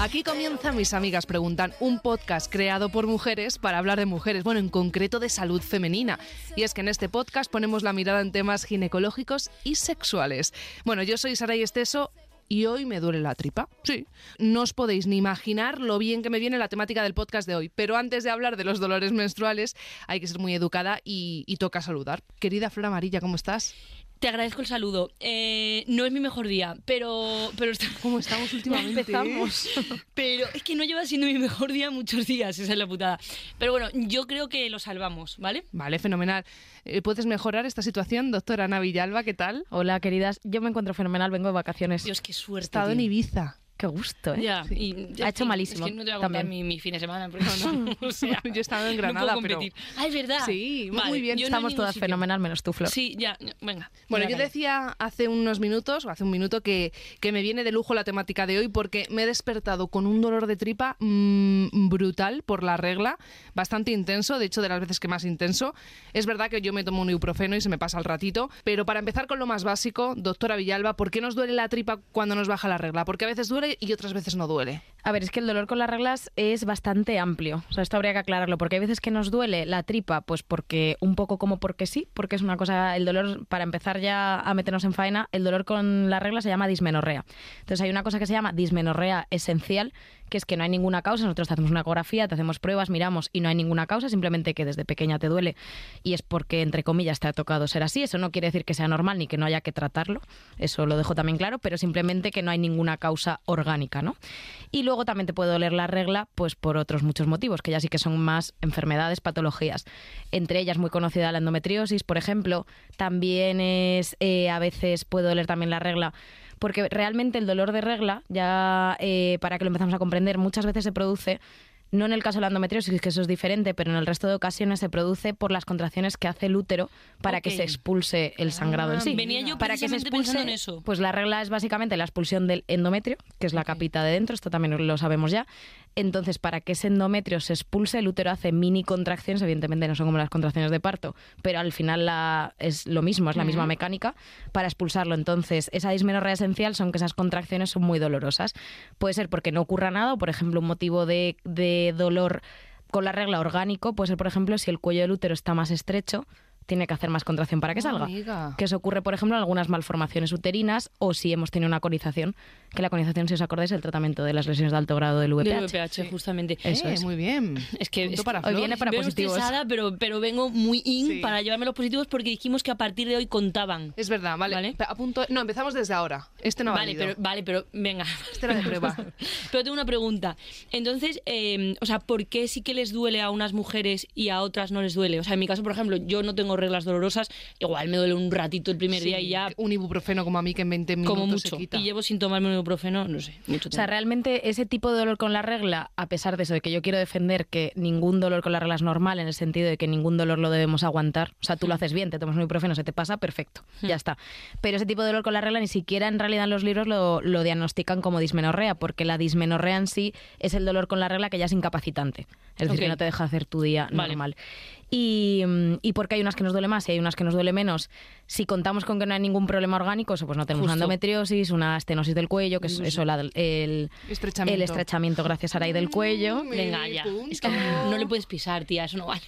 Aquí comienza Mis Amigas Preguntan, un podcast creado por mujeres para hablar de mujeres, bueno, en concreto de salud femenina. Y es que en este podcast ponemos la mirada en temas ginecológicos y sexuales. Bueno, yo soy Sara Esteso y hoy me duele la tripa. Sí, no os podéis ni imaginar lo bien que me viene la temática del podcast de hoy. Pero antes de hablar de los dolores menstruales, hay que ser muy educada y, y toca saludar. Querida Flor Amarilla, ¿cómo estás? Te agradezco el saludo. Eh, no es mi mejor día, pero... pero ¿Cómo estamos últimamente? Empezamos. pero es que no lleva siendo mi mejor día muchos días, esa es la putada. Pero bueno, yo creo que lo salvamos, ¿vale? Vale, fenomenal. Eh, ¿Puedes mejorar esta situación, doctora Ana Villalba? ¿Qué tal? Hola, queridas. Yo me encuentro fenomenal, vengo de vacaciones. Dios, qué suerte. He estado en Ibiza. Qué gusto, ¿eh? Ya, y, ha hecho malísimo. Es que no te voy a contar mi, mi, fin de semana, porque no, o sea, yo he estado en Granada, no pero... Ah, es verdad. Sí, vale, muy bien. Estamos todas sitio. fenomenal, menos tú, Flor. Sí, ya, venga. Bueno, venga, yo decía hace unos minutos, o hace un minuto, que, que, me viene de lujo la temática de hoy porque me he despertado con un dolor de tripa mmm, brutal por la regla, bastante intenso, de hecho de las veces que más intenso. Es verdad que yo me tomo un ibuprofeno y se me pasa el ratito, pero para empezar con lo más básico, doctora Villalba, ¿por qué nos duele la tripa cuando nos baja la regla? Porque a veces duele y otras veces no duele. A ver, es que el dolor con las reglas es bastante amplio. O sea, esto habría que aclararlo, porque hay veces que nos duele la tripa, pues porque un poco como porque sí, porque es una cosa, el dolor, para empezar ya a meternos en faena, el dolor con la regla se llama dismenorrea. Entonces hay una cosa que se llama dismenorrea esencial, que es que no hay ninguna causa, nosotros te hacemos una ecografía, te hacemos pruebas, miramos y no hay ninguna causa, simplemente que desde pequeña te duele y es porque, entre comillas, te ha tocado ser así. Eso no quiere decir que sea normal ni que no haya que tratarlo, eso lo dejo también claro, pero simplemente que no hay ninguna causa orgánica, ¿no? Y luego también te puede doler la regla, pues por otros muchos motivos, que ya sí que son más enfermedades, patologías. Entre ellas muy conocida la endometriosis, por ejemplo, también es eh, a veces puede doler también la regla porque realmente el dolor de regla, ya eh, para que lo empezamos a comprender, muchas veces se produce no en el caso de la endometriosis, que eso es diferente, pero en el resto de ocasiones se produce por las contracciones que hace el útero para okay. que se expulse el sangrado ah, en sí. Venía yo para que se expulse en eso. Pues la regla es básicamente la expulsión del endometrio, que es la okay. capita de dentro, esto también lo sabemos ya. Entonces, para que ese endometrio se expulse, el útero hace mini contracciones, evidentemente no son como las contracciones de parto, pero al final la, es lo mismo, es la misma uh -huh. mecánica para expulsarlo. Entonces, esa dismenorrea esencial son que esas contracciones son muy dolorosas. Puede ser porque no ocurra nada, o por ejemplo, un motivo de, de dolor con la regla orgánico puede ser, por ejemplo, si el cuello del útero está más estrecho, tiene que hacer más contracción para que salga. Amiga. Que eso ocurre, por ejemplo, en algunas malformaciones uterinas o si hemos tenido una conización, que la conización, si os acordáis, es el tratamiento de las lesiones de alto grado del VPH. Del VPH, sí. justamente. Eso eh, es. Muy bien. Es que es, para hoy viene para vengo positivos. Estresada, pero, pero vengo muy in sí. para llevarme los positivos porque dijimos que a partir de hoy contaban. Es verdad, vale. ¿Vale? A punto, no, empezamos desde ahora. Este no vale, pero, vale, pero venga. Este era de prueba. pero tengo una pregunta. Entonces, eh, o sea, ¿por qué sí que les duele a unas mujeres y a otras no les duele? O sea, en mi caso, por ejemplo, yo no tengo reglas dolorosas igual me duele un ratito el primer sí, día y ya... Un ibuprofeno como a mí que en 20 minutos como mucho. se quita. Y llevo sin tomarme un ibuprofeno, no sé, mucho tiempo. O sea, realmente ese tipo de dolor con la regla, a pesar de eso, de que yo quiero defender que ningún dolor con la regla es normal, en el sentido de que ningún dolor lo debemos aguantar. O sea, tú lo haces bien, te tomas un ibuprofeno, se te pasa, perfecto, ya está. Pero ese tipo de dolor con la regla ni siquiera en realidad en los libros lo, lo diagnostican como dismenorrea, porque la dismenorrea en sí es el dolor con la regla que ya es incapacitante. Es decir, okay. que no te deja hacer tu día vale. normal. Y, y porque hay unas que nos duele más y hay unas que nos duele menos. Si contamos con que no hay ningún problema orgánico, eso, pues no tenemos Justo. una endometriosis, una estenosis del cuello, que es eso, la, el, estrechamiento. el estrechamiento gracias a Aray del cuello. Mm, Venga, ya. Es que no le puedes pisar, tía, eso no vale.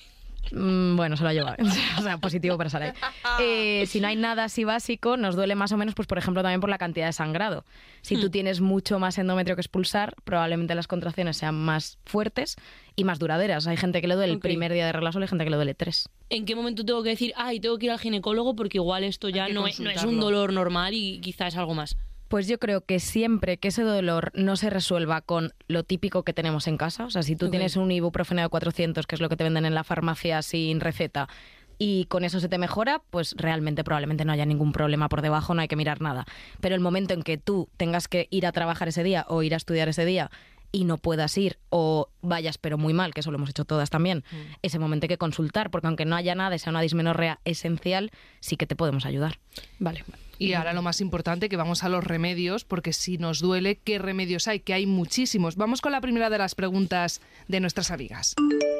Mm, bueno, se lo ha llevado. o sea, positivo para Saray. Eh, si no hay nada así básico, nos duele más o menos, pues por ejemplo, también por la cantidad de sangrado. Si Hmm. tú tienes mucho más endometrio que expulsar, probablemente las contracciones sean más fuertes y más duraderas. Hay gente que le duele el primer día de regla sola y gente que le duele tres. ¿En qué momento tengo que decir, ay, tengo que ir al ginecólogo porque igual esto ya no es, no es un dolor normal y quizá es algo más? Pues yo creo que siempre que ese dolor no se resuelva con lo típico que tenemos en casa, o sea, si tú tienes un ibuprofeno de 400, que es lo que te venden en la farmacia sin receta, y con eso se te mejora, pues realmente probablemente no haya ningún problema por debajo, no hay que mirar nada. Pero el momento en que tú tengas que ir a trabajar ese día o ir a estudiar ese día y no puedas ir o vayas pero muy mal, que eso lo hemos hecho todas también, ese momento hay que consultar, porque aunque no haya nada y sea una dismenorrea esencial, sí que te podemos ayudar. Vale, Y ahora lo más importante, que vamos a los remedios, porque si nos duele, ¿qué remedios hay? Que hay muchísimos. Vamos con la primera de las preguntas de nuestras amigas.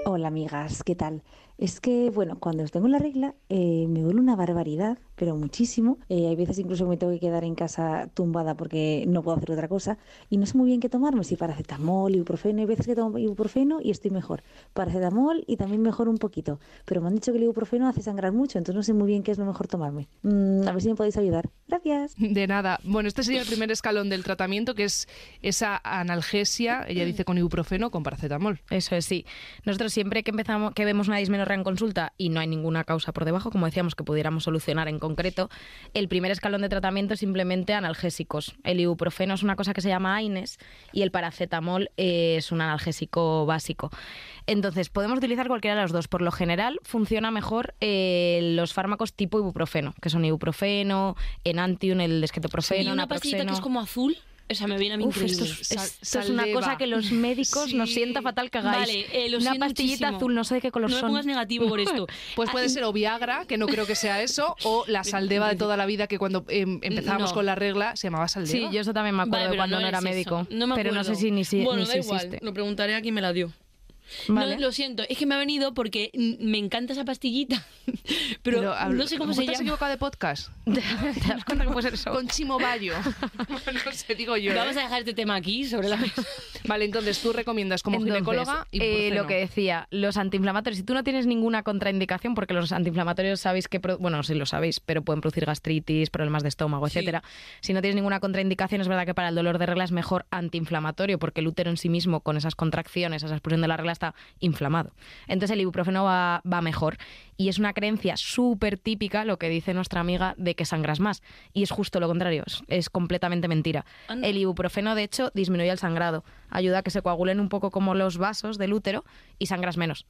Hola amigas, ¿qué tal? Es que, bueno, cuando tengo la regla eh, me duele una barbaridad, pero muchísimo. Eh, hay veces incluso que me tengo que quedar en casa tumbada porque no puedo hacer otra cosa y no sé muy bien qué tomarme, si paracetamol, ibuprofeno. Hay veces que tomo ibuprofeno y estoy mejor. Paracetamol y también mejor un poquito. Pero me han dicho que el ibuprofeno hace sangrar mucho, entonces no sé muy bien qué es lo mejor tomarme. Mm, a ver si me podéis ayudar. Gracias. De nada. Bueno, este sería el primer escalón del tratamiento, que es esa analgesia, ella dice con ibuprofeno, con paracetamol. Eso es, sí. Nosotros siempre que empezamos, que vemos una en consulta y no hay ninguna causa por debajo, como decíamos, que pudiéramos solucionar en concreto, el primer escalón de tratamiento es simplemente analgésicos. El ibuprofeno es una cosa que se llama AINES y el paracetamol es un analgésico básico. Entonces, podemos utilizar cualquiera de los dos. Por lo general, funciona mejor eh, los fármacos tipo ibuprofeno, que son ibuprofeno, enantium, el esquetoprofeno, ¿Y una pastillita que es naproxeno. como azul? O sea, me viene a mí Uf, increíble. esto, es, Sal- esto es una cosa que los médicos nos Sí. sienta fatal que hagáis. Vale, eh, lo una pastillita muchísimo. azul, no sé de qué color No me son. pongas negativo por esto. Pues puede Ah, ser o Viagra, que no creo que sea eso, o la saldeva de toda la vida, que cuando em, empezábamos No. con la regla se llamaba saldeva. Sí, yo eso también me acuerdo Vale, de cuando no, era eso. médico. No me pero no acuerdo. sé si ni, si, bueno, ni da si igual. existe. Lo preguntaré a quien me la dio. Vale. No, lo siento, es que me ha venido porque me encanta esa pastillita, pero, hablo- no sé cómo se mejor te has llama. equivocado de podcast. ¿Te das cuenta que puede ser eso? Con Chimo Bayo. no sé, digo yo. ¿eh? Vamos a dejar este tema aquí sobre la mesa. Vale, entonces tú recomiendas como Entonces, ginecóloga eh, ibuprofeno. lo que decía, los antiinflamatorios, si tú no tienes ninguna contraindicación, porque los antiinflamatorios sabéis que, bueno, sí lo sabéis, pero pueden producir gastritis, problemas de estómago, Sí. etcétera. Si no tienes ninguna contraindicación, es verdad que para el dolor de regla es mejor antiinflamatorio, porque el útero en sí mismo, con esas contracciones, esa expulsión de la regla, está inflamado. Entonces el ibuprofeno va, va mejor. Y es una creencia súper típica, lo que dice nuestra amiga, de que sangras más. Y es justo lo contrario, es, es completamente mentira. Anda. El ibuprofeno, de hecho, disminuye el sangrado. Ayuda a que se coagulen un poco como los vasos del útero y sangras menos.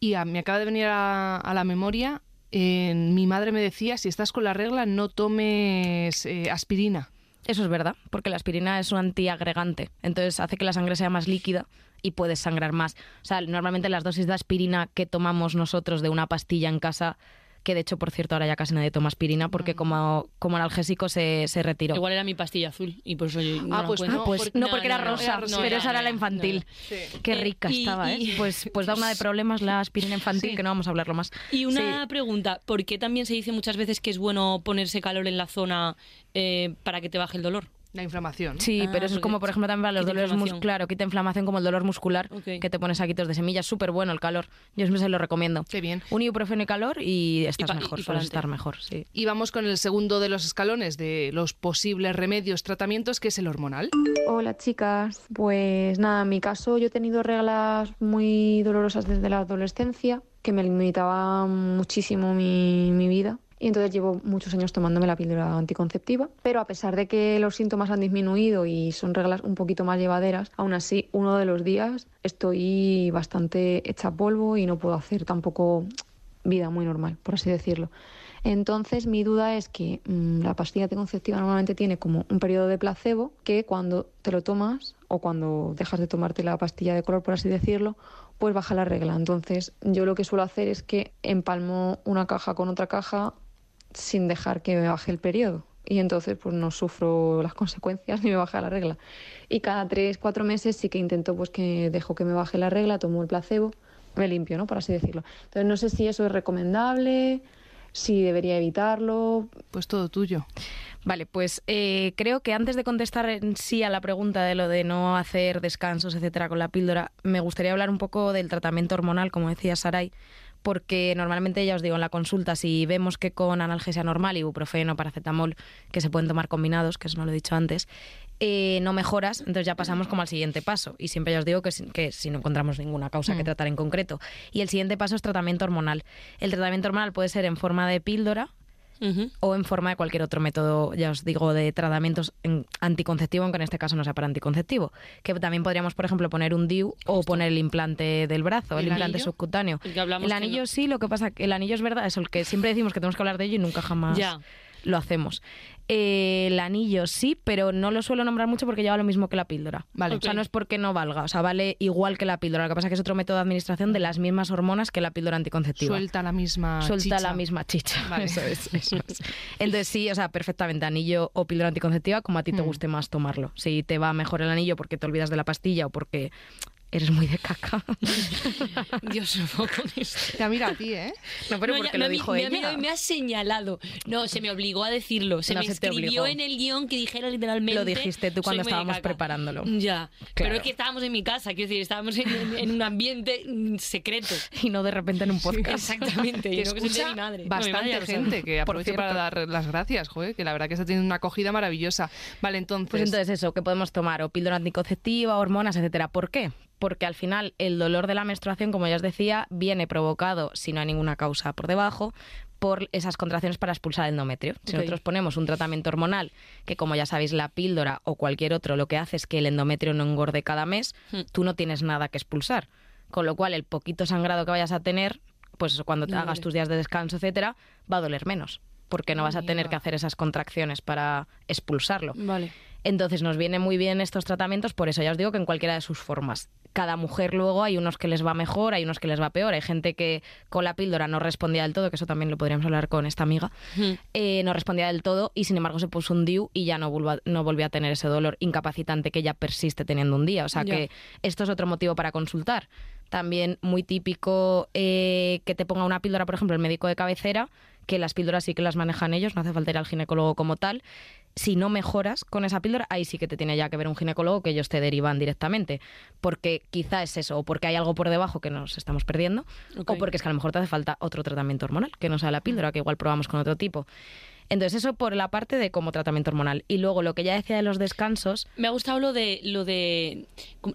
Y a- me acaba de venir a, a la memoria, eh, mi madre me decía, si estás con la regla, no tomes eh, aspirina. Eso es verdad, porque la aspirina es un antiagregante, entonces hace que la sangre sea más líquida y puedes sangrar más. O sea, normalmente las dosis de aspirina que tomamos nosotros de una pastilla en casa, que de hecho, por cierto, ahora ya casi nadie toma aspirina porque como, como analgésico se, se retiró. Igual era mi pastilla azul y por eso yo no Ah, pues no, pues porque- no, no, porque era no, rosa, era rosa. pero No, esa era la no, infantil. Sí. Qué Eh, rica y- estaba, ¿eh? y- Pues, pues da una de problemas la aspirina infantil, Sí. que no vamos a hablarlo más. Y una Sí. pregunta, ¿por qué también se dice muchas veces que es bueno ponerse calor en la zona eh, para que te baje el dolor? La inflamación. Sí, Ah, pero eso es como, por ejemplo, también para los dolores musculares, quita inflamación como el dolor muscular, que te pones saquitos de semillas, súper bueno el calor. Yo siempre se lo recomiendo. Qué bien. Un ibuprofeno y calor y estás y- mejor, y sueles estar mejor, sí. Y vamos con el segundo de los escalones de los posibles remedios, tratamientos, que es el hormonal. Hola chicas, pues nada, en mi caso yo he tenido reglas muy dolorosas desde la adolescencia que me limitaban muchísimo mi, mi vida y entonces llevo muchos años tomándome la píldora anticonceptiva, pero a pesar de que los síntomas han disminuido y son reglas un poquito más llevaderas, aún así uno de los días estoy bastante hecha polvo y no puedo hacer tampoco vida muy normal, por así decirlo. Entonces, mi duda es que mm, la pastilla anticonceptiva normalmente tiene como un periodo de placebo que cuando te lo tomas o cuando dejas de tomarte la pastilla de color, por así decirlo, pues baja la regla. Entonces, yo lo que suelo hacer es que empalmo una caja con otra caja sin dejar que me baje el periodo. Y entonces pues no sufro las consecuencias ni me baja la regla. Y cada tres, cuatro meses sí que intento pues que dejo que me baje la regla, tomo el placebo, me limpio, ¿no? Por así decirlo. Entonces no sé si eso es recomendable, si debería evitarlo. Pues todo tuyo. Vale, pues eh, creo que antes de contestar en sí a la pregunta de lo de no hacer descansos, etcétera, con la píldora, me gustaría hablar un poco del tratamiento hormonal, como decía Saray, porque normalmente, ya os digo, en la consulta, si vemos que con analgesia normal, ibuprofeno, paracetamol, que se pueden tomar combinados, que eso no lo he dicho antes, eh, no mejoras, entonces ya pasamos como al siguiente paso. Y siempre ya os digo que, si- que si no encontramos ninguna causa que tratar en concreto. Y el siguiente paso es tratamiento hormonal. El tratamiento hormonal puede ser en forma de píldora, O en forma de cualquier otro método, ya os digo, de tratamientos en- anticonceptivo, aunque en este caso no sea para anticonceptivo. Que también podríamos, por ejemplo, poner un DIU o poner el implante del brazo, ¿Y el, el implante anillo? subcutáneo. El anillo no- sí, lo que pasa que el anillo es verdad, es el que siempre decimos que tenemos que hablar de ello y nunca jamás Ya. lo hacemos. Eh, el anillo sí, pero no lo suelo nombrar mucho porque lleva lo mismo que la píldora. Vale. O sea, no es porque no valga, o sea, vale igual que la píldora. Lo que pasa es que es otro método de administración de las mismas hormonas que la píldora anticonceptiva. Suelta la misma Suelta chicha. la misma chicha. Vale. Eso es, eso es. Entonces sí, o sea, perfectamente anillo o píldora anticonceptiva como a ti te Mm. guste más tomarlo. Si te va mejor el anillo porque te olvidas de la pastilla o porque eres muy de caca. Dios, no con esto. Te mira a ti, ¿eh? No, pero No, porque ya- lo me, dijo me, ella. me, ha- me ha señalado. No, se me obligó a decirlo. Se No me se escribió en el guion que dijera literalmente. Lo dijiste tú cuando "Soy muy de estábamos caca". preparándolo. Ya. Claro. Pero es que estábamos en mi casa, quiero decir, estábamos en, en- en un ambiente mm, secreto. Y no de repente en un podcast. Exactamente. Y no que se mi madre. No, mi madre bastante gente que Por aprovecho para dar las gracias, joder, que la verdad que está teniendo una acogida maravillosa. Vale, entonces, Pues entonces eso, que podemos tomar o píldora anticonceptiva, hormonas, etcétera. ¿Por qué? Porque al final el dolor de la menstruación, como ya os decía, viene provocado, si no hay ninguna causa por debajo, por esas contracciones para expulsar el endometrio. Si nosotros ponemos un tratamiento hormonal, que como ya sabéis, la píldora o cualquier otro lo que hace es que el endometrio no engorde cada mes, Hmm. tú no tienes nada que expulsar. Con lo cual, el poquito sangrado que vayas a tener, pues eso, cuando te No hagas tus días de descanso, etcétera, va a doler menos. Porque no vas a tener que hacer esas contracciones para expulsarlo. Vale. Entonces nos viene muy bien estos tratamientos, por eso ya os digo que en cualquiera de sus formas. Cada mujer luego hay unos que les va mejor, hay unos que les va peor. Hay gente que con la píldora no respondía del todo, que eso también lo podríamos hablar con esta amiga. Eh, no respondía del todo y sin embargo se puso un DIU y ya no, volvió a- no volvió a tener ese dolor incapacitante que ya persiste teniendo un día. O sea que esto es otro motivo para consultar. También muy típico eh, que te ponga una píldora, por ejemplo, el médico de cabecera, que las píldoras sí que las manejan ellos, no hace falta ir al ginecólogo como tal. Si no mejoras con esa píldora, ahí sí que te tiene ya que ver un ginecólogo que ellos te derivan directamente. Porque quizá es eso, o porque hay algo por debajo que nos estamos perdiendo, o porque es que a lo mejor te hace falta otro tratamiento hormonal, que no sea la píldora, que igual probamos con otro tipo. Entonces, eso por la parte de como tratamiento hormonal. Y luego lo que ya decía de los descansos, Me ha gustado lo de lo de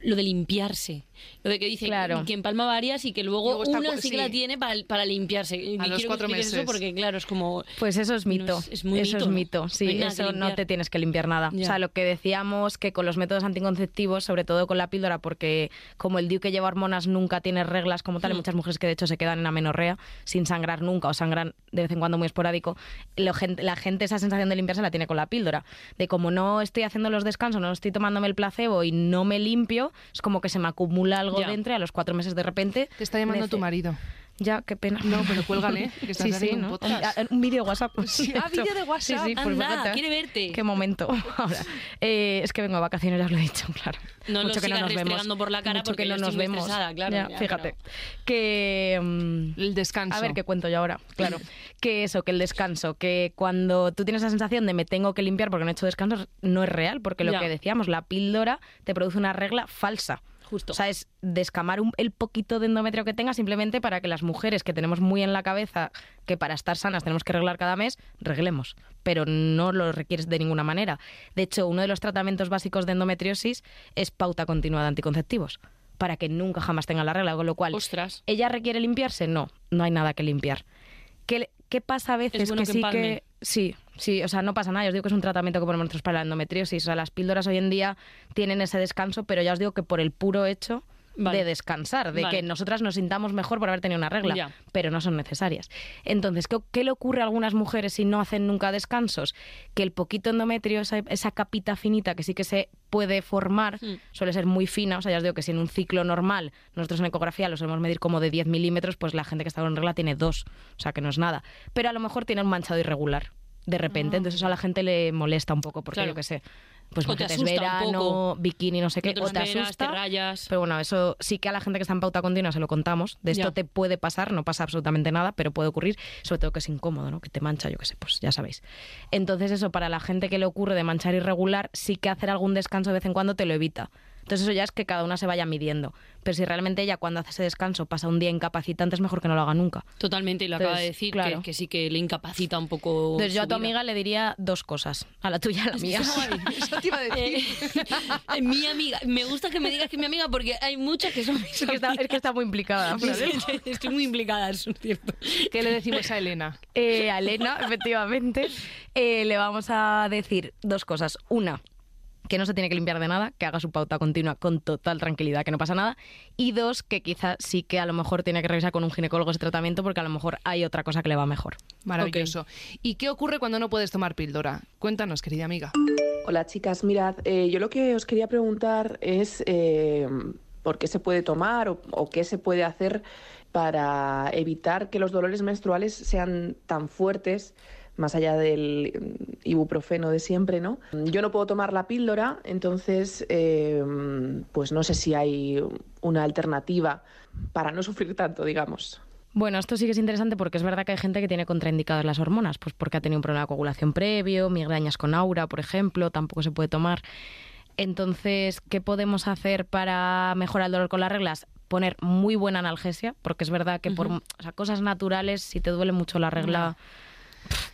lo de limpiarse. Lo de que dice Claro. que empalma varias y que luego, Luego está una sí que sí. la tiene para, para limpiarse. Y A los quiero cuatro meses. eso porque claro, es como Pues eso es No mito. es- es muy eso mito, es ¿no? mito. Sí, No eso no te tienes que limpiar nada. Ya. O sea, lo que decíamos que con los métodos anticonceptivos, sobre todo con la píldora, porque como el DIU que lleva hormonas nunca tiene reglas como tal, hay Hmm. muchas mujeres que de hecho se quedan en amenorrea sin sangrar nunca o sangran de vez en cuando muy esporádico, lo gen- la gente esa sensación de limpiarse la tiene con la píldora. De como no estoy haciendo los descansos, no estoy tomándome el placebo y no me limpio, es como que se me acumula algo Ya. dentro y a los cuatro meses de repente... te está llamando tu marido. Ya, qué pena. No, pero cuélgale, que estás sí, sí, haciendo un ¿no? podcast. Un, un vídeo de WhatsApp. Sí, ah, vídeo de WhatsApp. Sí, sí, pues Anda, quiere verte. Qué momento. Ahora, eh, es que vengo de vacaciones, ya os lo he dicho, claro. No lo Mucho que no nos vemos. por la cara Mucho porque que no nos vemos. claro, Ya, ya, fíjate. pero- Que. mm, El descanso. a ver, ¿qué cuento yo ahora? Claro. que eso, que el descanso, que cuando tú tienes la sensación de me tengo que limpiar porque no he hecho descanso, no es real, porque lo Ya. que decíamos, la píldora te produce una regla falsa. Justo. O sea, es descamar un- el poquito de endometrio que tenga simplemente para que las mujeres que tenemos muy en la cabeza que para estar sanas tenemos que arreglar cada mes, reglemos. Pero no lo requieres de ninguna manera. De hecho, uno de los tratamientos básicos de endometriosis es pauta continua de anticonceptivos para que nunca jamás tenga la regla, con lo cual Ostras. ¿Ella requiere limpiarse? No, no hay nada que limpiar. ¿Qué, qué pasa a veces Es bueno que que sí que... Sí, sí, o sea, no pasa nada. Yo os digo que es un tratamiento que ponemos nosotros para la endometriosis. O sea, las píldoras hoy en día tienen ese descanso, pero ya os digo que por el puro hecho Vale. de descansar, de Vale. que nosotras nos sintamos mejor por haber tenido una regla, Ya. pero no son necesarias. Entonces, ¿qué, qué le ocurre a algunas mujeres si no hacen nunca descansos? Que el poquito endometrio, esa, esa capita finita que sí que se puede formar, Hmm. suele ser muy fina. O sea, ya os digo que si en un ciclo normal nosotros en ecografía lo solemos medir como de 10 milímetros, pues la gente que está con regla tiene dos, o sea que no es nada. Pero a lo mejor tiene un manchado irregular de repente, entonces eso a la gente le molesta un poco, porque Ah. Claro. yo qué sé. Pues O te asusta un verano, poco. bikini, no sé qué, No te o te esperas, asusta. te rayas. Pero bueno, eso sí que a la gente que está en pauta continua se lo contamos. De esto Ya. te puede pasar, no pasa absolutamente nada, pero puede ocurrir, sobre todo que es incómodo, ¿no? Que te mancha, yo qué sé, pues ya sabéis. Entonces eso, para la gente que le ocurre de manchar irregular, sí que hacer algún descanso de vez en cuando te lo evita. Entonces eso ya es que cada una se vaya midiendo. Pero si realmente ella cuando hace ese descanso pasa un día incapacitante, es mejor que no lo haga nunca. Totalmente, y lo acaba de Entonces, decir, claro. que, que sí que le incapacita un poco. Entonces yo a tu vida. amiga le diría dos cosas. A la tuya y a la mía. Eso te iba a decir. Eh, mi amiga, me gusta que me digas que es mi amiga porque hay muchas que son mis Es que, está, es que está muy implicada. amigas. Estoy muy implicada, eso es cierto. ¿Qué le decimos a Elena? Eh, a Elena, efectivamente, eh, le vamos a decir dos cosas. Una, que no se tiene que limpiar de nada, que haga su pauta continua con total tranquilidad, que no pasa nada. Y dos, que quizás sí que a lo mejor tiene que revisar con un ginecólogo ese tratamiento porque a lo mejor hay otra cosa que le va mejor. Maravilloso. ¿Y qué ocurre cuando no puedes tomar píldora? Cuéntanos, querida amiga. Hola chicas, mirad, eh, yo lo que os quería preguntar es eh, por qué se puede tomar o, o qué se puede hacer para evitar que los dolores menstruales sean tan fuertes más allá del ibuprofeno de siempre, ¿no? Yo no puedo tomar la píldora, entonces, eh, pues no sé si hay una alternativa para no sufrir tanto, digamos. Bueno, esto sí que es interesante porque es verdad que hay gente que tiene contraindicadas las hormonas, pues porque ha tenido un problema de coagulación previo, migrañas con aura, por ejemplo, tampoco se puede tomar. Entonces, ¿qué podemos hacer para mejorar el dolor con las reglas? Poner muy buena analgesia, porque es verdad que por o sea, cosas naturales, si te duele mucho la regla,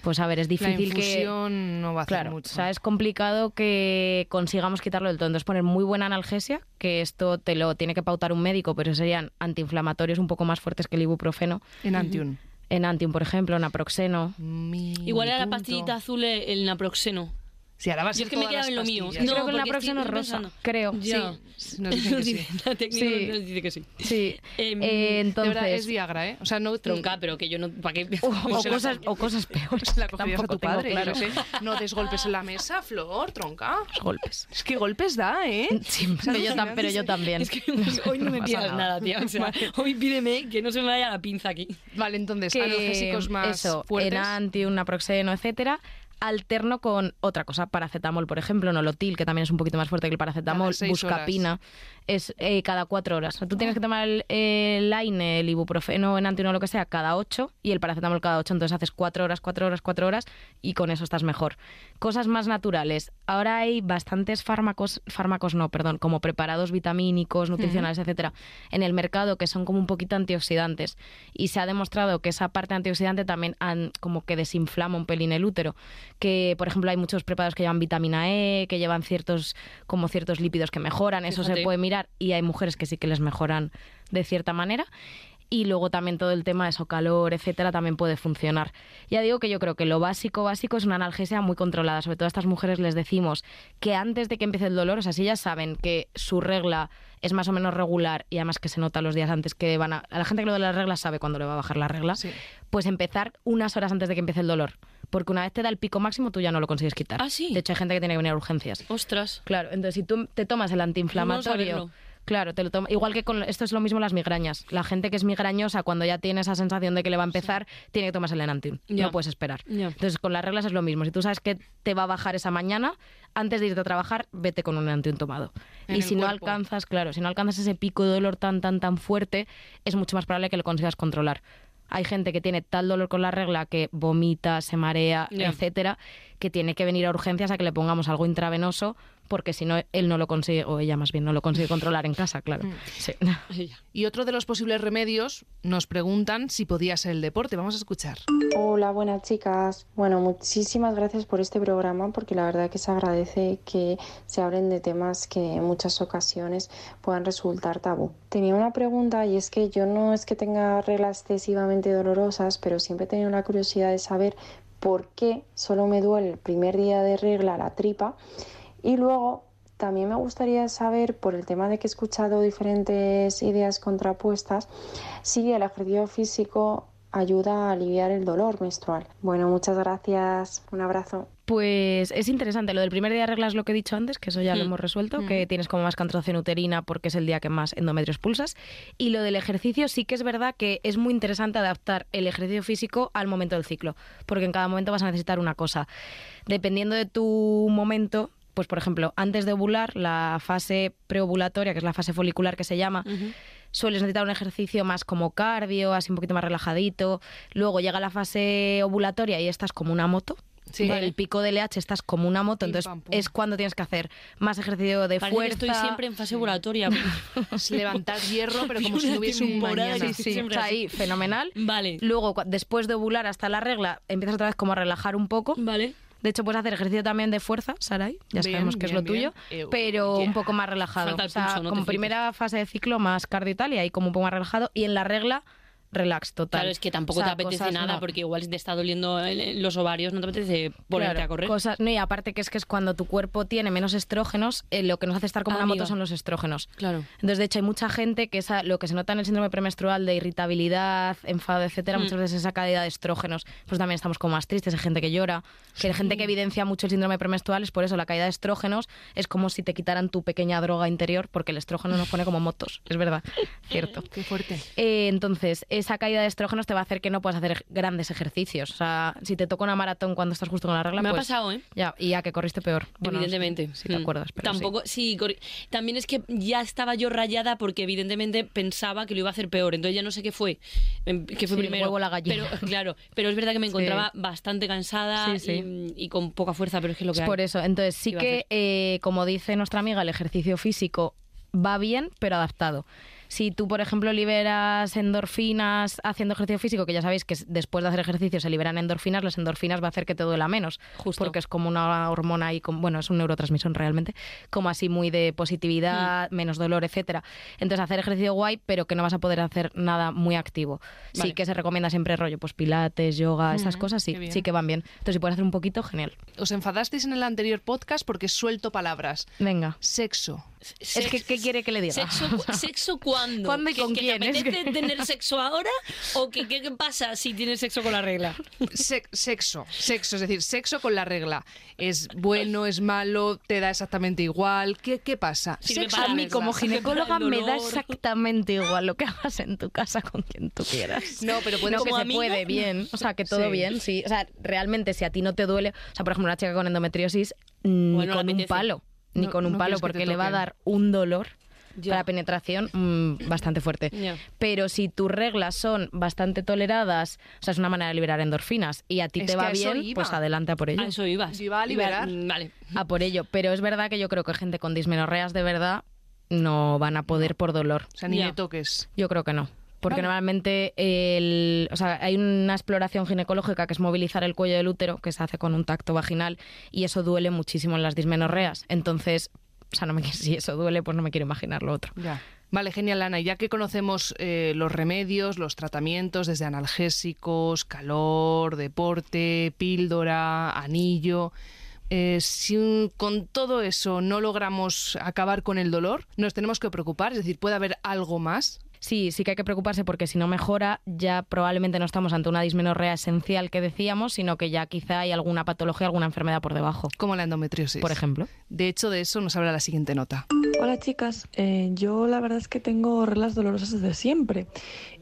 pues a ver, es La difícil que... infusión no va a hacer Claro, mucho. o sea, es complicado que consigamos quitarlo del todo. Entonces, poner muy buena analgesia, que esto te lo tiene que pautar un médico, pero serían antiinflamatorios un poco más fuertes que el ibuprofeno. En Antium. En Antium, por ejemplo, naproxeno. Mi Igual era la pastillita azul el naproxeno. Sí, ahora va a Yo es que me he quedado en lo mío. Yo creo que naproxeno estoy es rosa, pensando. creo. Ya. Sí, nos dicen que sí. La técnica Sí. nos dice que sí. Sí. Em, Eh, De entonces, verdad, es Viagra, ¿eh? O sea, no... Tronca, pero que yo no. ¿Para qué? o, o la cosas, o cosas peores. La cogerías a tu tengo padre, claro. yo sé. No des golpes en la mesa, Flor, tronca. Golpes. Es que golpes da, ¿eh? Sí, pero, yo tam- pero yo también. Es que hoy no me pidas nada, tía. O sea, hoy pídeme que no se me vaya la pinza aquí. Vale, entonces, que analgésicos más eso, fuertes. Enantium, naproxeno, etcétera, alterno con otra cosa, paracetamol, por ejemplo, nolotil, que también es un poquito más fuerte que el paracetamol, buscapina, es eh, cada cuatro horas. O sea, tú tienes que tomar el, el Line, el ibuprofeno, o lo que sea, cada ocho y el paracetamol cada ocho, entonces haces cuatro horas, cuatro horas, cuatro horas y con eso estás mejor. Cosas más naturales. Ahora hay bastantes fármacos, fármacos no, perdón, como preparados vitamínicos, nutricionales, etcétera, en el mercado que son como un poquito antioxidantes. Y se ha demostrado que esa parte antioxidante también han- como que desinflama un pelín el útero. Que por ejemplo hay muchos preparados que llevan vitamina E que llevan ciertos como ciertos lípidos que mejoran. Eso se puede mirar y hay mujeres que sí que les mejoran de cierta manera y luego también todo el tema de eso, calor, etcétera, también puede funcionar. Ya digo que yo creo que lo básico, básico es una analgesia muy controlada. Sobre todo a estas mujeres les decimos que antes de que empiece el dolor, o sea, si ellas saben que su regla es más o menos regular y además que se nota los días antes que van a... A la gente que lo de las reglas sabe cuándo le va a bajar la regla, Sí. pues empezar unas horas antes de que empiece el dolor. Porque una vez te da el pico máximo, tú ya no lo consigues quitar. Ah, sí. De hecho, hay gente que tiene que venir a urgencias. Ostras. Claro, entonces si tú te tomas el antiinflamatorio. Claro, te lo tomas. Igual que con esto es lo mismo las migrañas. La gente que es migrañosa cuando ya tiene esa sensación de que le va a empezar, tiene que tomarse el enantium. Ya. No puedes esperar. Entonces con las reglas es lo mismo. Si tú sabes que te va a bajar esa mañana, antes de irte a trabajar, vete con un enantium tomado. En y si no alcanzas, claro, si no alcanzas ese pico de dolor tan tan tan fuerte, es mucho más probable que lo consigas controlar. Hay gente que tiene tal dolor con la regla que vomita, se marea, etcétera, que tiene que venir a urgencias a que le pongamos algo intravenoso, porque si no, él no lo consigue, o ella más bien, no lo consigue controlar en casa, claro. Mm. Sí. Y otro de los posibles remedios nos preguntan si podía ser el deporte. Vamos a escuchar. Hola, buenas chicas. Bueno, muchísimas gracias por este programa porque la verdad que se agradece que se hablen de temas que en muchas ocasiones puedan resultar tabú. Tenía una pregunta y es que yo no es que tenga reglas excesivamente dolorosas, pero siempre he tenido la curiosidad de saber por qué solo me duele el primer día de regla la tripa y luego también me gustaría saber, por el tema de que he escuchado diferentes ideas contrapuestas, si el ejercicio físico ayuda a aliviar el dolor menstrual. Bueno, muchas gracias. Un abrazo. Pues es interesante. Lo del primer día de regla es lo que he dicho antes, que eso ya lo Mm. hemos resuelto, que tienes como más contracción uterina porque es el día que más endometrios pulsas. Y lo del ejercicio sí que es verdad que es muy interesante adaptar el ejercicio físico al momento del ciclo, porque en cada momento vas a necesitar una cosa. Dependiendo de tu momento, pues por ejemplo, antes de ovular, la fase preovulatoria, que es la fase folicular que se llama, sueles necesitar un ejercicio más como cardio, así un poquito más relajadito. Luego llega la fase ovulatoria y estás como una moto. Sí. el pico de LH estás como una moto, entonces pam, es cuando tienes que hacer más ejercicio de Parece fuerza. que estoy siempre en fase ovulatoria. Levantar hierro, pero como si hubiese un mañana. Sí, sí, siempre o sea, ahí, fenomenal. Vale. Luego, después de ovular hasta la regla, empiezas otra vez como a relajar un poco. Vale. De hecho, puedes hacer ejercicio también de fuerza, Sarai, ya Bien, sabemos que es lo tuyo, bien. Eh, pero yeah. un poco más relajado. O sea, no como primera fase de ciclo más cardio y tal, y ahí como un poco más relajado. Y en la regla, relax total. Claro, es que tampoco O sea, te apetece nada no. porque igual te está doliendo en- en los ovarios no te apetece ponerte Claro, a correr. Cosas, no, y aparte que es que es cuando tu cuerpo tiene menos estrógenos, eh, lo que nos hace estar como Ah, una moto son los estrógenos. Claro. Entonces, de hecho, hay mucha gente que esa, lo que se nota en el síndrome premenstrual de irritabilidad, enfado, etcétera, Mm. muchas veces esa caída de estrógenos, pues también estamos como más tristes, hay gente que llora, que hay gente que evidencia mucho el síndrome premenstrual, es por eso la caída de estrógenos es como si te quitaran tu pequeña droga interior, porque el estrógeno nos pone como motos, es verdad, cierto. Qué fuerte. Eh, entonces, esa caída de estrógenos te va a hacer que no puedas hacer grandes ejercicios. O sea, si te toca una maratón cuando estás justo con la regla, Me ha pues, pasado, ¿eh? Ya, y ya que corriste peor. Bueno, evidentemente. Si, si te Mm. acuerdas. Pero Tampoco, sí. También es que ya estaba yo rayada porque evidentemente pensaba que lo iba a hacer peor. Entonces ya no sé qué fue. em, ¿Qué fue Sí, primero? la gallina. Pero, claro, pero es verdad que me Sí. encontraba bastante cansada. Y, y con poca fuerza, pero es que lo que Es hay. por eso. Entonces, sí que, eh, como dice nuestra amiga, el ejercicio físico va bien, pero adaptado. Si tú, por ejemplo, liberas endorfinas haciendo ejercicio físico, que ya sabéis que después de hacer ejercicio se liberan endorfinas, las endorfinas va a hacer que te duela menos. Justo. Porque es como una hormona y, bueno, es un neurotransmisor realmente, como así muy de positividad, menos dolor, etcétera. Entonces, hacer ejercicio guay, pero que no vas a poder hacer nada muy activo. Sí que se recomienda siempre rollo, pues pilates, yoga, esas cosas, sí, sí que van bien. Entonces, si puedes hacer un poquito, genial. Os enfadasteis en el anterior podcast porque suelto palabras. Venga. Sexo. Es que, ¿qué quiere que le diga? ¿Sexo, ¿Sexo cuándo? ¿Cuándo y ¿Que- con que quién? ¿Te Es que- apetece tener sexo ahora? ¿O que, qué qué pasa si tienes sexo con la regla? Se- sexo, sexo, es decir, sexo con la regla. ¿Es bueno, es malo, te da exactamente igual? ¿Qué, qué pasa? Sexo para A mí como ginecóloga me da exactamente igual lo que hagas en tu casa con quien tú quieras. No, pero puede No, que se amiga. puede bien, o sea, que todo Sí. bien, sí. O sea, realmente si a ti no te duele, o sea, por ejemplo, una chica con endometriosis, ni Bueno, con un palo, ni No- con un no palo, que porque le va a dar un dolor Ya. para penetración mm, bastante fuerte. Pero si tus reglas son bastante toleradas, o sea, es una manera de liberar endorfinas y a ti Es te va bien, iba. pues adelante a por ello. A eso ibas. Yo iba a liberar. Iba- Vale. a por ello. Pero es verdad que yo creo que gente con dismenorreas de verdad no van a poder por dolor. O sea, ni me toques. Yo creo que no. Porque Vale. normalmente el, o sea, hay una exploración ginecológica que es movilizar el cuello del útero, que se hace con un tacto vaginal, y eso duele muchísimo en las dismenorreas. Entonces, o sea, no me, si eso duele, pues no me quiero imaginar lo otro. Ya. Vale, genial, Ana. Y Ya que conocemos eh, los remedios, los tratamientos, desde analgésicos, calor, deporte, píldora, anillo. eh, si con todo eso no logramos acabar con el dolor, nos tenemos que preocupar. Es decir, puede haber algo más. Sí, sí que hay que preocuparse porque si no mejora, ya probablemente no estamos ante una dismenorrea esencial que decíamos, sino que ya quizá hay alguna patología, alguna enfermedad por debajo, Como la endometriosis. por ejemplo. De hecho, de eso nos habla la siguiente nota. Hola chicas, Eh, yo la verdad es que tengo reglas dolorosas desde siempre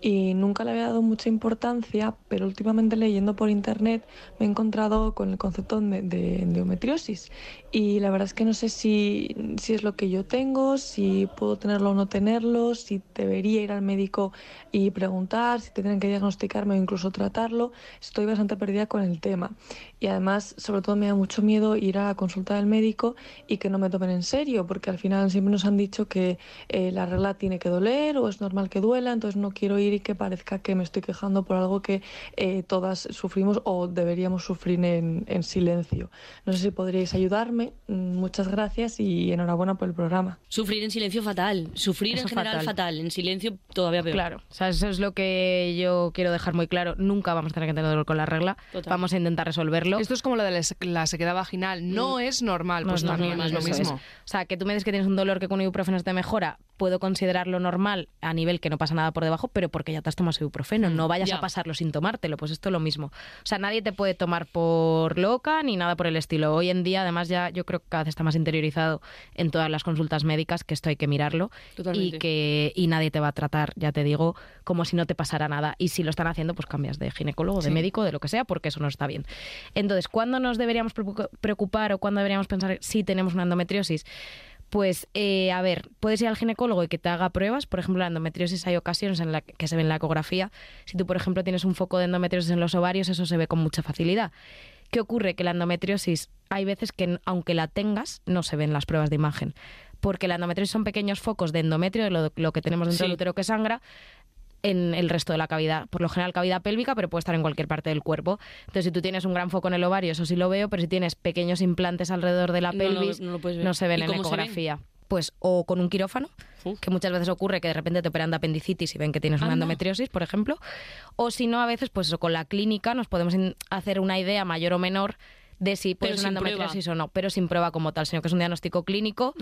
y nunca le había dado mucha importancia, pero últimamente leyendo por internet me he encontrado con el concepto de, endometriosis y la verdad es que no sé si, si es lo que yo tengo, si puedo tenerlo o no tenerlo, si debería ir al médico y preguntar, si tendrían que diagnosticarme o incluso tratarlo. Estoy bastante perdida con el tema y además sobre todo me da mucho miedo ir a la consulta del médico y que no me tomen en serio porque al final siempre nos han dicho que eh, la regla tiene que doler o es normal que duela, entonces no quiero ir y que parezca que me estoy quejando por algo que eh, todas sufrimos o deberíamos sufrir en, en silencio. No sé si podríais ayudarme, Mm, muchas gracias y enhorabuena por el programa. Sufrir en silencio fatal. Sufrir Eso en general fatal. fatal. En silencio todavía peor. Claro, o sea, eso es lo que yo quiero dejar muy claro. Nunca vamos a tener que tener dolor con la regla. Total. Vamos a intentar resolverlo. Esto es como lo de la, se- la sequedad vaginal. No es normal. No pues es también normal, es lo mismo. O sea, que tú me dices que tienes un dolor que con ibuprofeno te mejora, puedo considerarlo normal a nivel que no pasa nada por debajo, pero porque ya te has tomado ibuprofeno. No vayas ya. a pasarlo sin tomártelo, pues esto es lo mismo. O sea, nadie te puede tomar por loca ni nada por el estilo. Hoy en día, además, ya yo creo que cada vez está más interiorizado en todas las consultas médicas que esto hay que mirarlo Totalmente. y que y nadie te va a tratar, ya te digo, como si no te pasara nada. Y si lo están haciendo, pues cambias de ginecólogo, de médico, de lo que sea, porque eso no está bien. Entonces, ¿cuándo nos deberíamos preocu- preocupar o cuándo deberíamos pensar si tenemos una endometriosis? Pues, eh, a ver, puedes ir al ginecólogo y que te haga pruebas. Por ejemplo, la endometriosis hay ocasiones en las que se ve en la ecografía. Si tú, por ejemplo, tienes un foco de endometriosis en los ovarios, eso se ve con mucha facilidad. ¿Qué ocurre? Que la endometriosis hay veces que, aunque la tengas, no se ven las pruebas de imagen. Porque la endometriosis son pequeños focos de endometrio, lo, lo que tenemos dentro Sí. del útero que sangra, en el resto de la cavidad. Por lo general, cavidad pélvica, pero puede estar en cualquier parte del cuerpo. Entonces, si tú tienes un gran foco en el ovario, eso sí lo veo, pero si tienes pequeños implantes alrededor de la No pelvis, no se ven ¿Y en ven? ecografía. pues o con un quirófano, que muchas veces ocurre que de repente te operan de apendicitis y ven que tienes una endometriosis, por ejemplo, o si no, a veces, pues eso, con la clínica nos podemos hacer una idea mayor o menor de si puedes una endometriosis o no, pero sin prueba como tal, sino que es un diagnóstico clínico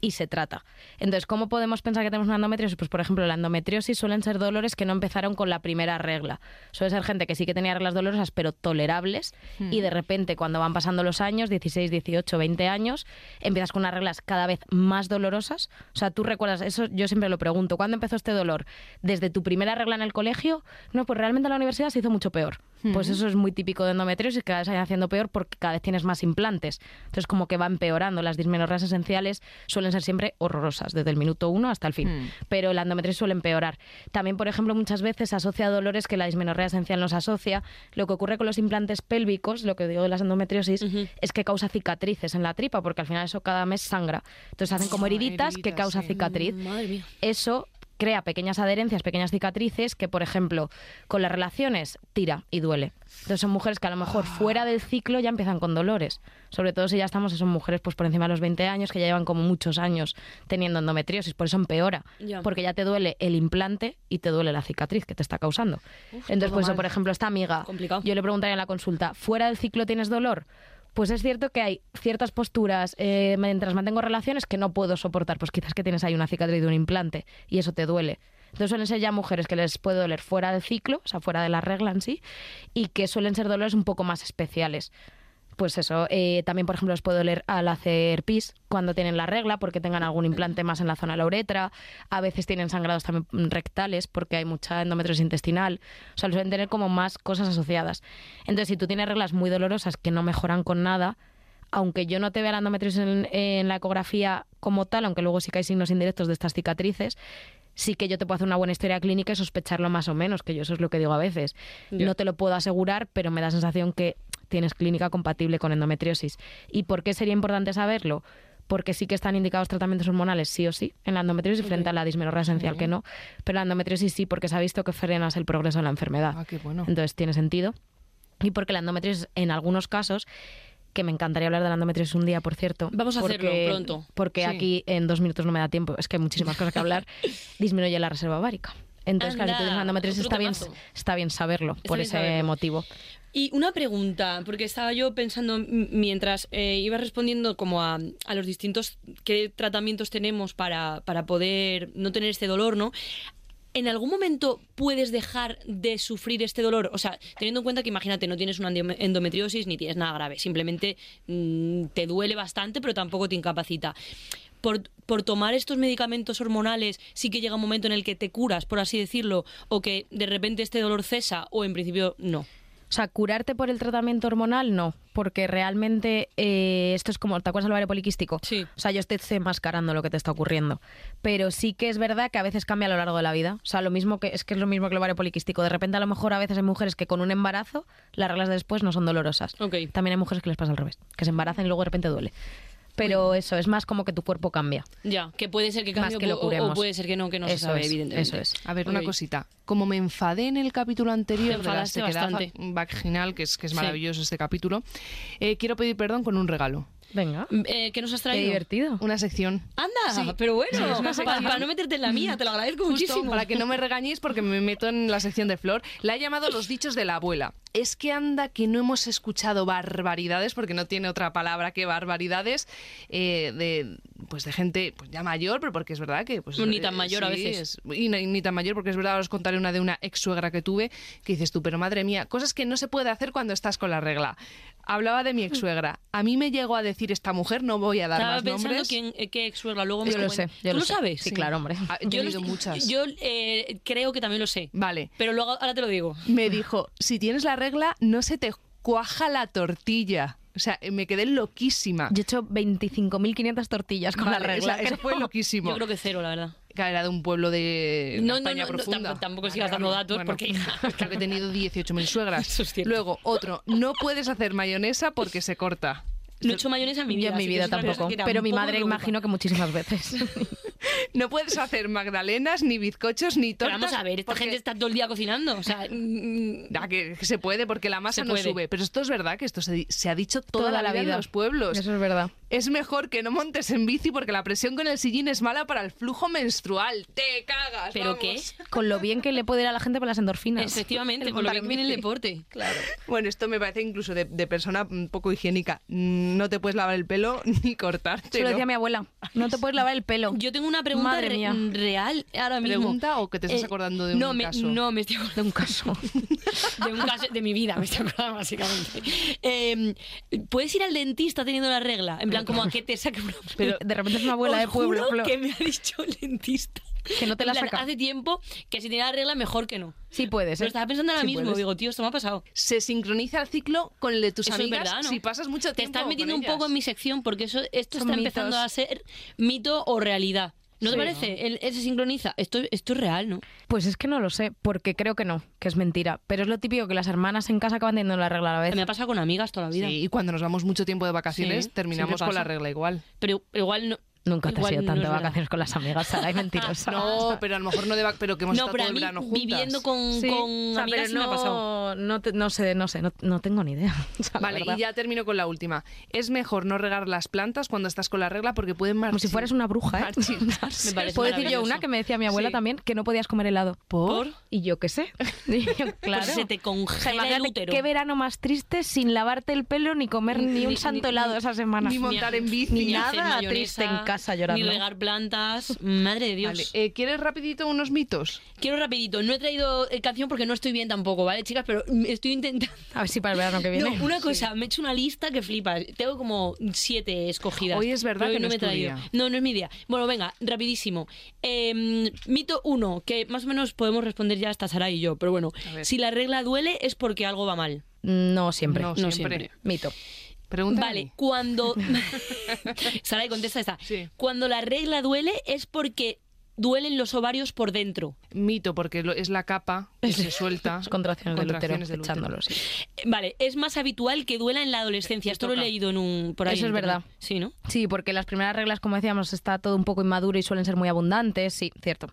y se trata. Entonces, ¿cómo podemos pensar que tenemos una endometriosis? Pues, por ejemplo, la endometriosis suelen ser dolores que no empezaron con la primera regla. Suele ser gente que sí que tenía reglas dolorosas, pero tolerables, y de repente, cuando van pasando los años, 16, 18, 20 años, empiezas con unas reglas cada vez más dolorosas. O sea, tú recuerdas, eso yo siempre lo pregunto, ¿cuándo empezó este dolor? ¿Desde tu primera regla en el colegio? No, pues realmente en la universidad se hizo mucho peor. Pues eso es muy típico de endometriosis, que cada vez se haciendo peor porque cada vez tienes más implantes. Entonces, como que va empeorando. Las dismenorreas esenciales suelen ser siempre horrorosas, desde el minuto uno hasta el fin. Mm. Pero la endometriosis suele empeorar. También, por ejemplo, muchas veces se asocia a dolores que la dismenorrea esencial nos asocia. Lo que ocurre con los implantes pélvicos, lo que digo de las endometriosis, es que causa cicatrices en la tripa, porque al final eso cada mes sangra. Entonces hacen como heriditas, que causa sí. cicatriz Madre mía. eso crea pequeñas adherencias, pequeñas cicatrices que, por ejemplo, con las relaciones tira y duele. Entonces son mujeres que a lo mejor fuera del ciclo ya empiezan con dolores. Sobre todo si ya estamos, son mujeres pues por encima de los 20 años que ya llevan como muchos años teniendo endometriosis, por eso empeora. Porque ya te duele el implante y te duele la cicatriz que te está causando. Entonces, pues por ejemplo, esta amiga, Complicado. yo le preguntaría en la consulta, ¿fuera del ciclo tienes dolor? Pues es cierto que hay ciertas posturas eh, mientras mantengo relaciones que no puedo soportar. Pues quizás que tienes ahí una cicatriz de un implante y eso te duele. Entonces suelen ser ya mujeres que les puede doler fuera del ciclo, o sea, fuera de la regla en sí, y que suelen ser dolores un poco más especiales. Pues eso, eh, también por ejemplo les puede doler al hacer pis cuando tienen la regla porque tengan algún implante más en la zona de la uretra, a veces tienen sangrados también rectales porque hay mucha endometriosis intestinal, o sea, suelen tener como más cosas asociadas. Entonces, si tú tienes reglas muy dolorosas que no mejoran con nada, aunque yo no te vea la endometriosis en, en la ecografía como tal, aunque luego sí que hay signos indirectos de estas cicatrices, sí que yo te puedo hacer una buena historia clínica y sospecharlo más o menos, que yo eso es lo que digo a veces. No te lo puedo asegurar, pero me da sensación que tienes clínica compatible con endometriosis. ¿Y por qué sería importante saberlo? Porque sí que están indicados tratamientos hormonales, sí o sí, en la endometriosis frente a la dismenorrea esencial, que no. Pero la endometriosis sí, porque se ha visto que frenas el progreso de la enfermedad. Ah, qué bueno. Entonces tiene sentido. Y porque la endometriosis, en algunos casos, que me encantaría hablar de la endometriosis un día, por cierto. Vamos a hacerlo pronto. Porque Sí. aquí en dos minutos no me da tiempo. Es que hay muchísimas cosas que hablar. Disminuye la reserva ovárica. Entonces, claro, si Anda, endometriosis está bien, está bien saberlo por bien ese saberlo. motivo. Y una pregunta, porque estaba yo pensando mientras eh, iba respondiendo como a, a los distintos qué tratamientos tenemos para, para poder no tener este dolor, ¿no? ¿En algún momento puedes dejar de sufrir este dolor? O sea, teniendo en cuenta que imagínate, no tienes una endome- endometriosis ni tienes nada grave, simplemente mm, te duele bastante, pero tampoco te incapacita. Por, por tomar estos medicamentos hormonales, sí que llega un momento en el que te curas, por así decirlo, o que de repente este dolor cesa, o en principio no. O sea, curarte por el tratamiento hormonal, no. Porque realmente eh, esto es como, ¿te acuerdas del ovario poliquístico? Sí. O sea, yo estoy enmascarando lo que te está ocurriendo. Pero sí que es verdad que a veces cambia a lo largo de la vida. O sea, lo mismo que es que es lo mismo que el ovario poliquístico. De repente, a lo mejor a veces hay mujeres que con un embarazo, las reglas de después no son dolorosas. También hay mujeres que les pasa al revés, que se embarazan y luego de repente duele. Pero eso, es más como que tu cuerpo cambia. Ya, que puede ser que cambie Más que lo o- o, curemos. puede ser que no, que no se Eso sabe, es, evidentemente. eso es. A ver, una cosita. Como me enfadé en el capítulo anterior Te de la sequedad bastante. vaginal, que es, que es Sí. maravilloso este capítulo, eh, quiero pedir perdón con un regalo. Venga. Eh, ¿Qué nos has Qué traído? divertido. Una sección. Anda, Sí. pero bueno, Sí, es para, no meterte en la mía, te lo agradezco Justo muchísimo. para que no me regañéis porque me meto en la sección de Flor. La he llamado Los dichos de la abuela. Es que anda que no hemos escuchado barbaridades, porque no tiene otra palabra que barbaridades, eh, de pues de gente pues ya mayor, pero porque es verdad que... Pues, Ni tan eh, mayor a veces. es- y ni, ni tan mayor, porque es verdad, ahora os contaré una de una ex suegra que tuve, que dices tú, pero madre mía, cosas que no se puede hacer cuando estás con la regla. Hablaba de mi ex suegra. A mí me llegó a decir esta mujer, no voy a dar Estaba más pensando nombres. quién, eh, qué ex suegra, luego me Yo lo sé. yo ¿Tú lo, sé. sabes? Sí, claro, hombre. Ah, yo, he lo leído sé- muchas. Yo eh, creo que también lo sé. Vale. Pero luego ahora te lo digo. me dijo, si tienes la regla, no se te cuaja la tortilla. O sea, me quedé loquísima. Yo he hecho 25.500 tortillas con Vale, la regla. esa- eso fue loquísimo. Yo creo que cero, la verdad. Que Era de un pueblo de No, no, España no, no, profunda. tampoco- tampoco sigas dando claro. datos, porque, hija, Creo que he tenido 18.000 suegras. Eso es cierto. Luego, otro, no puedes hacer mayonesa porque se corta. No he hecho mayonesa en mi vida. Yo en mi tampoco. Pero mi madre imagino que muchísimas veces. No puedes hacer magdalenas, ni bizcochos, ni Pero tortas. vamos a ver, esta porque- gente está todo el día cocinando. O sea, mm, que, que se puede porque la masa no sube. Pero esto es verdad que esto se, ha dicho toda, Toda la, la vida, vida. en los pueblos. Eso es verdad. Es mejor que no montes en bici porque la presión con el sillín es mala para el flujo menstrual. ¡Te cagas! ¿pero vamos. qué? Con lo bien que le puede ir a la gente por las endorfinas. Efectivamente, con lo bien en que viene el deporte. Claro. Bueno, esto me parece incluso de, de persona un poco higiénica. Mm, No te puedes lavar el pelo ni cortarte. Se lo decía mi abuela. No te puedes lavar el pelo. Yo tengo una pregunta Madre re- mía. real ahora mismo. ¿Pregunta o que te estás Eh, acordando de un no, me, caso? No, me estoy acordando de un caso. de un caso de mi vida, me estoy acordando básicamente. Eh, ¿Puedes ir al dentista teniendo la regla? En plan, como a que te saque una... Pero de repente es una abuela Os de pueblo. juro que me ha dicho el dentista. Que no te la En plan, saca. Hace tiempo que si tiene la regla, mejor que no. Sí puedes, Lo ¿eh? estaba pensando ahora Sí mismo. puedes. Digo, tío, esto me ha pasado. Se sincroniza el ciclo con el de tus Eso es amigas verdad, ¿no? si pasas mucho Te tiempo estás metiendo un poco en mi sección porque eso, esto Son está empezando a ser mito o realidad. ¿No te parece? El- él se sincroniza. Esto, esto es real, ¿no? Pues es que no lo sé, porque creo que no, que es mentira. Pero es lo típico que las hermanas en casa acaban teniendo la regla a la vez. Me ha pasado con amigas toda la vida. Sí, y cuando nos vamos mucho tiempo de vacaciones, Sí, terminamos con la regla igual. Pero igual no. Nunca te has igual ido no tanto de vacaciones con las amigas, Sara, hay mentirosa. No, pero a lo mejor no de vac- pero que hemos No, estado pero todo a el verano juntas. viviendo con, Sí, con o sea, amigas pero me ha pasado. no, no, te- no sé, no sé, no, no tengo ni idea. O sea, la Vale, y ya termino con la última. Es mejor no regar las plantas cuando estás con la regla porque pueden Como marchir. si fueras una bruja, ¿eh? Me parece Puedo decir yo una que me decía mi abuela Sí. también, que no podías comer helado. ¿Por? Y yo qué sé. Yo, claro. Pues se te congela el útero. qué verano más triste sin lavarte el pelo ni comer ni, Ni- un santo ni- helado esa semana. ni montar en bici. Ni nada triste en casa llorando. Ni regar plantas. Madre de Dios. Vale, eh, ¿Quieres rapidito unos mitos? Quiero rapidito. No he traído eh, canción porque no estoy bien tampoco, ¿vale, chicas? Pero mm, estoy intentando... A ver si para el verano que viene. No, una cosa, me he hecho una lista que flipas. Tengo como siete escogidas. Hoy es verdad que hoy no me he traído. día. No, no es mi día. Bueno, venga, rapidísimo. Eh, mito uno, que más o menos podemos responder ya hasta Sara y yo. Pero bueno, si la regla duele es porque algo va mal. No siempre. No, No siempre. siempre. Mito. Pregúntame. Vale, cuando... Sara, y contesta esta. Sí. Cuando la regla duele es porque duelen los ovarios por dentro. Mito, porque lo- es la capa que se suelta. Las contracciones, Contracciones del del útero, útero. echándolo, sí. Eh, Vale, es más habitual que duela en la adolescencia. Esto lo he leído en un por ahí. Eso es internet. verdad. Sí, ¿no? Sí, porque las primeras reglas, como decíamos, está todo un poco inmaduro y suelen ser muy abundantes. Sí, cierto.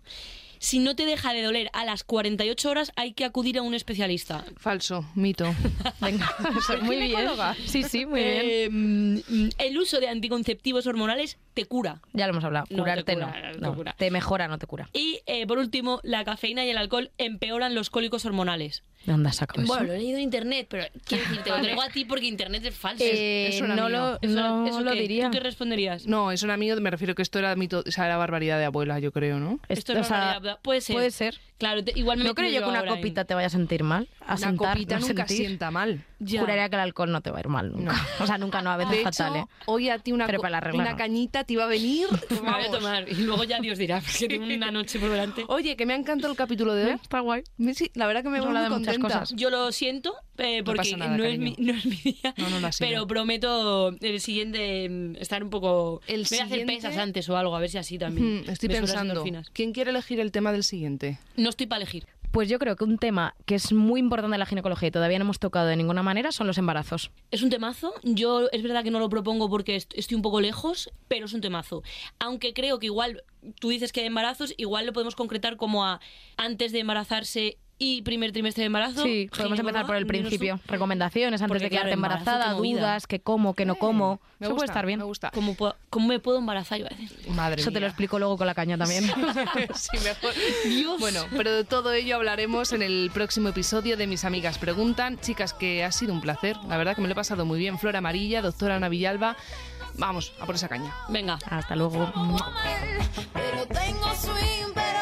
Si no te deja de doler a las 48 horas, hay que acudir a un especialista. Falso, mito. Venga, muy bien. Sí, sí, muy bien. Eh, mm, el uso de anticonceptivos hormonales te cura. Ya lo hemos hablado. no te Curarte cura, no. no te cura. Te mejora, no te cura. Y eh, por último, la cafeína y el alcohol empeoran los cólicos hormonales. ¿De dónde has sacado eso? Bueno, lo he leído en internet, pero quiero decir, te lo traigo a ti porque internet es falso. Eh, eso era no mío. lo, Eso- no ¿eso lo qué? diría. ¿Tú qué responderías? No, eso era mío, me refiero que esto era mito, o sea, era barbaridad de abuela, yo creo, ¿no? Esto es sea. Puede ser. Puede ser. Claro, te- igual me No creo yo que una en- copita te vaya a sentir mal. A Una sentar, copita no nunca sentir. sienta mal. Ya. Juraría que el alcohol no te va a ir mal nunca. O sea, nunca no, a veces De fatal, hecho, ¿eh? hoy a ti una, regla una no. cañita te iba a venir. Me voy a tomar y luego ya Dios dirá, porque tengo una noche por delante. Oye, que me ha encantado el capítulo de hoy. Está guay. Sí, la verdad que me Hemos de muchas cosas. Yo lo siento, eh, porque pasa nada, no, es mi, no es mi día. No, no lo ha sido. pero prometo el siguiente mm, estar un poco. El voy a hacer siguiente- pesas antes o algo, a ver si así también. Hmm, estoy pensando. ¿Quién quiere elegir el tema del siguiente? No estoy para elegir. Pues yo creo que un tema que es muy importante en la ginecología y todavía no hemos tocado de ninguna manera son los embarazos. Es un temazo. Yo es verdad que no lo propongo porque est- estoy un poco lejos, pero es un temazo. Aunque creo que igual, tú dices que hay embarazos, igual lo podemos concretar como a antes de embarazarse y primer trimestre de embarazo. Sí, podemos empezar por el principio. Recomendaciones antes Porque, de quedarte claro, embarazada, dudas, qué como, qué no como. Me Eso gusta, puede estar bien. Me gusta. ¿Cómo, puedo- cómo me puedo embarazar? Iba a decir. Madre Eso te lo explico luego con la caña también. Sí, mejor. Bueno, pero de todo ello hablaremos en el próximo episodio de Mis Amigas Preguntan. Chicas, que ha sido un placer. La verdad que me lo he pasado muy bien. Flor Amarilla, doctora Ana Villalba. Vamos, a por esa caña. Venga. Hasta luego. Pero tengo swing, pero